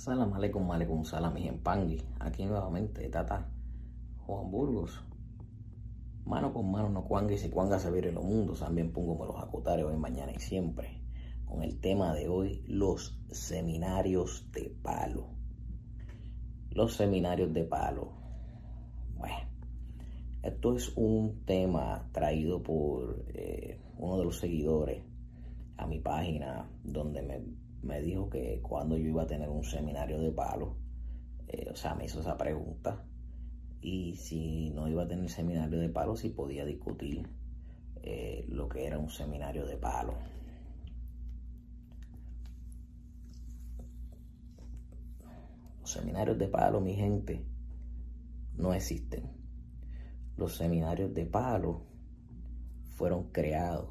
Salam aleikum, aleikum salam, mi pangui. Aquí nuevamente, Tata Juan Burgos. Mano con mano no cuanga y si cuanga se vire los mundos. También pongo los acotare hoy, mañana y siempre. Con el tema de hoy, los seminarios de palo. Los seminarios de palo. Bueno, esto es un tema traído por eh, uno de los seguidores a mi página donde me me dijo que cuando yo iba a tener un seminario de palo, eh, o sea, me hizo esa pregunta. Y si no iba a tener seminario de palo, si podía discutir eh, lo que era un seminario de palo. Los seminarios de palo, mi gente, no existen. Los seminarios de palo fueron creados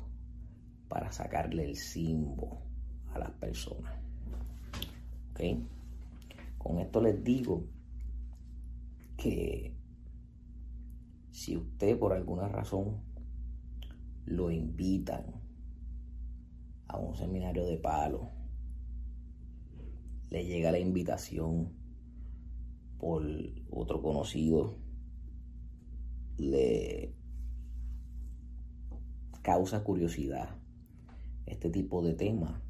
para sacarle el símbolo a las personas. Con esto les digo que si usted por alguna razón lo invitan a un seminario de palo, le llega la invitación por otro conocido, le causa curiosidad este tipo de temas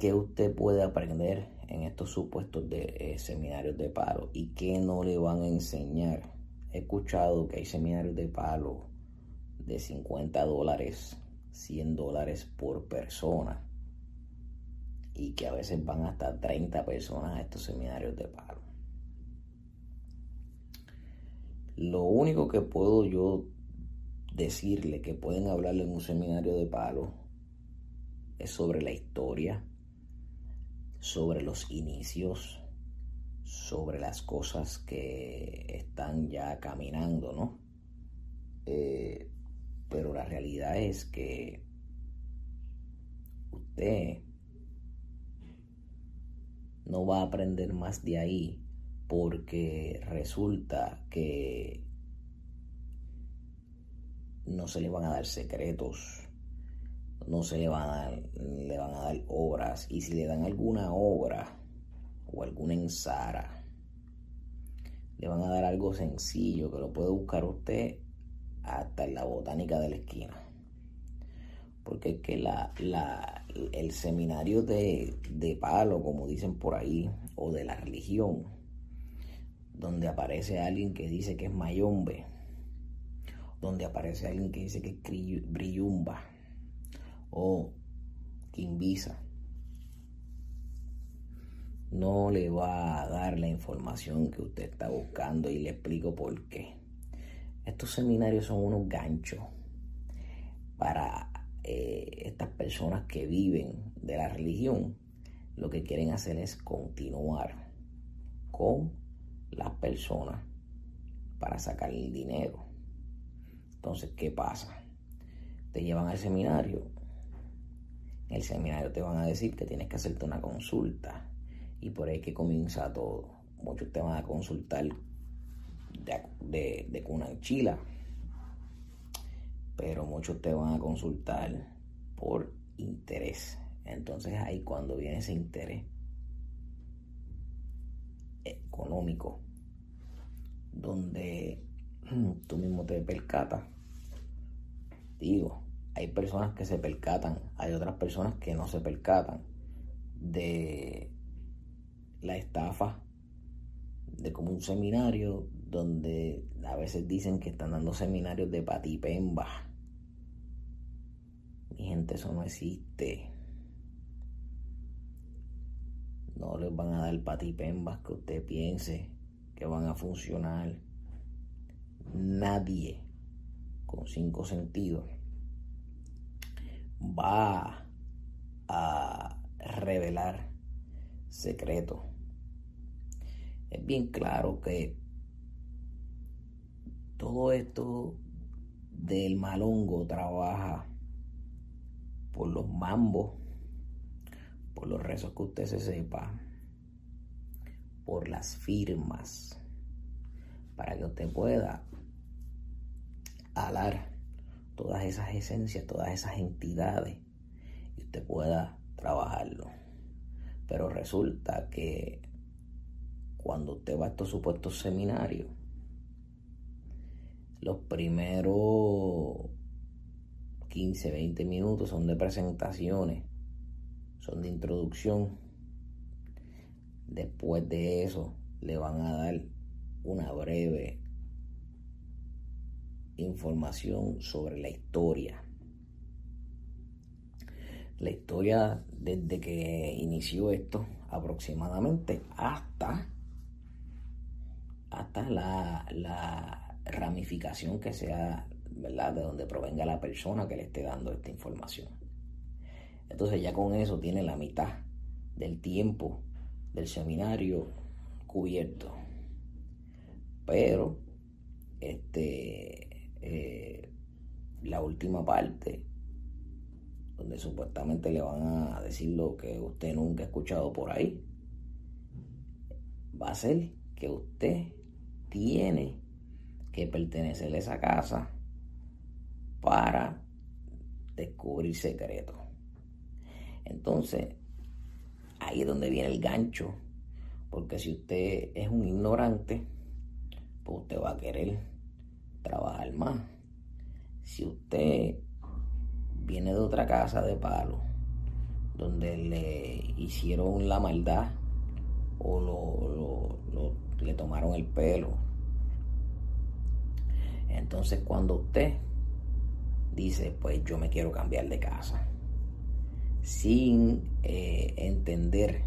qué usted puede aprender en estos supuestos de eh, seminarios de palo y qué no le van a enseñar. He escuchado que hay seminarios de palo de 50 dólares, 100 dólares por persona y que a veces van hasta 30 personas a estos seminarios de palo. Lo único que puedo yo decirle que pueden hablarle en un seminario de palo es sobre la historia, sobre los inicios, sobre las cosas que están ya caminando, ¿no? Eh, pero la realidad es que usted no va a aprender más de ahí porque resulta que no se le van a dar secretos no se le van a dar, le van a dar obras. Y si le dan alguna obra o alguna ensara, le van a dar algo sencillo que lo puede buscar usted hasta en la botánica de la esquina. Porque es que la, la, el seminario de, de palo, como dicen por ahí, o de la religión, donde aparece alguien que dice que es mayombe, donde aparece alguien que dice que es brillumba, o Visa no le va a dar la información que usted está buscando y le explico por qué. Estos seminarios son unos ganchos para eh, estas personas que viven de la religión. Lo que quieren hacer es continuar con las personas para sacar el dinero. Entonces, ¿qué pasa? Te llevan al seminario en el seminario te van a decir que tienes que hacerte una consulta y por ahí que comienza todo. Muchos te van a consultar de, de, de Cunanchila, pero muchos te van a consultar por interés. Entonces ahí cuando viene ese interés económico, donde tú mismo te percatas, digo, hay personas que se percatan, hay otras personas que no se percatan de la estafa, de como un seminario donde a veces dicen que están dando seminarios de patipemba. Mi gente, eso no existe. No les van a dar patipembas que usted piense que van a funcionar. Nadie con cinco sentidos va a revelar secreto. Es bien claro que todo esto del malongo trabaja por los mambos, por los rezos que usted se sepa, por las firmas, para que usted pueda alar todas esas esencias, todas esas entidades. Y usted pueda trabajarlo. Pero resulta que cuando usted va a estos supuestos seminarios, los primeros 15, 20 minutos son de presentaciones, son de introducción. Después de eso le van a dar una breve información sobre la historia. La historia desde que inició esto aproximadamente hasta, hasta la, la ramificación que sea, ¿verdad? De donde provenga la persona que le esté dando esta información. Entonces ya con eso tiene la mitad del tiempo del seminario cubierto. Pero, este, la última parte, donde supuestamente le van a decir lo que usted nunca ha escuchado por ahí, va a ser que usted tiene que pertenecer a esa casa para descubrir secretos. Entonces, ahí es donde viene el gancho, porque si usted es un ignorante, pues usted va a querer trabajar más. Si usted viene de otra casa de palo, donde le hicieron la maldad o lo, le tomaron el pelo, entonces cuando usted dice, pues yo me quiero cambiar de casa, sin eh, entender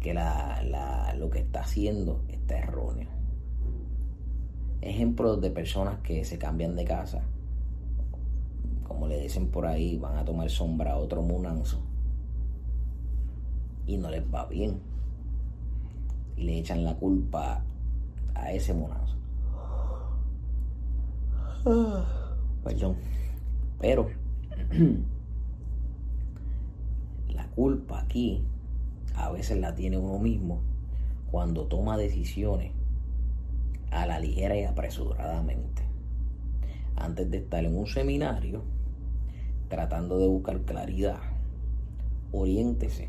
que la, lo que está haciendo está erróneo. Ejemplos de personas que se cambian de casa, como le dicen por ahí, van a tomar sombra a otro munanzo y no les va bien. Y le echan la culpa a ese munanzo. Perdón. Pero la culpa aquí a veces la tiene uno mismo cuando toma decisiones a la ligera y apresuradamente. Antes de estar en un seminario, tratando de buscar claridad, oriéntese.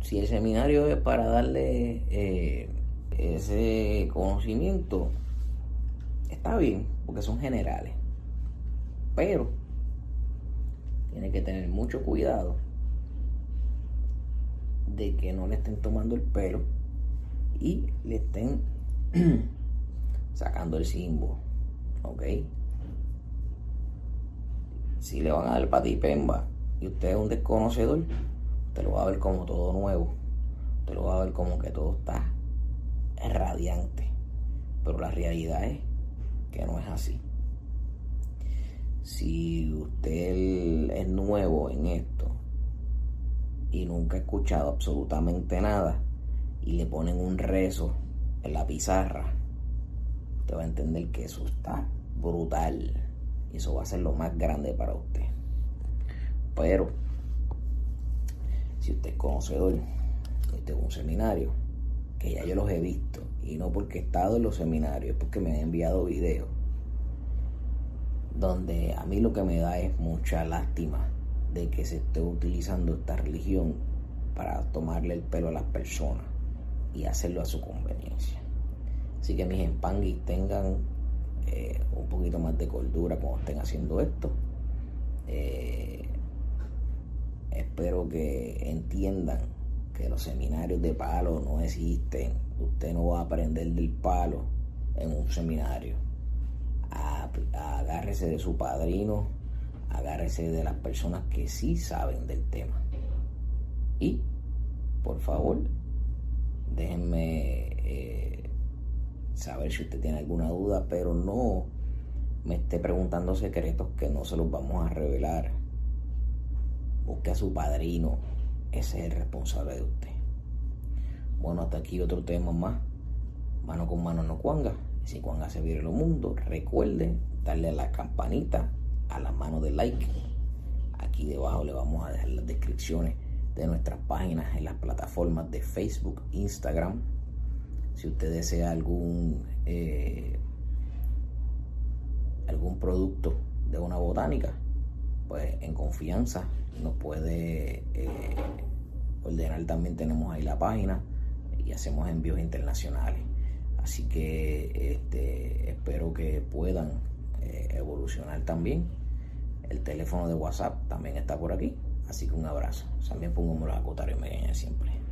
Si el seminario es para darle eh, ese conocimiento, está bien, porque son generales. Pero tiene que tener mucho cuidado de que no le estén tomando el pelo y le estén sacando el símbolo. ¿Ok? Si le van a dar patipemba y usted es un desconocedor, usted lo va a ver como todo nuevo. Usted lo va a ver como que todo está radiante. Pero la realidad es que no es así. Si usted es nuevo en esto y nunca ha escuchado absolutamente nada, y le ponen un rezo en la pizarra, usted va a entender que eso está brutal. Y eso va a ser lo más grande para usted. Pero, si usted es conocedor, este es un seminario, que ya yo los he visto, y no porque he estado en los seminarios, es porque me han enviado videos, donde a mí lo que me da es mucha lástima de que se esté utilizando esta religión para tomarle el pelo a las personas y hacerlo a su conveniencia. Así que mis empanguis tengan eh, un poquito más de cordura cuando estén haciendo esto. Eh, espero que entiendan que los seminarios de palo no existen. Usted no va a aprender del palo en un seminario. agárrese de su padrino, agárrese de las personas que sí saben del tema. Y, por favor, déjenme eh, saber si usted tiene alguna duda, pero no me esté preguntando secretos que no se los vamos a revelar. Busque a su padrino, ese es el responsable de usted. Bueno, hasta aquí otro tema más. Mano con mano no cuanga. Si cuanga se viene el mundo, recuerde darle a la campanita, a la mano de like. Aquí debajo le vamos a dejar las descripciones de nuestras páginas en las plataformas de Facebook, Instagram. Si usted desea algún eh, algún producto de una botánica, pues en confianza nos puede eh, ordenar. También tenemos ahí la página y hacemos envíos internacionales. Así que este, espero que puedan eh, evolucionar también. El teléfono de WhatsApp también está por aquí. Así que un abrazo. También pongo los acotarios siempre.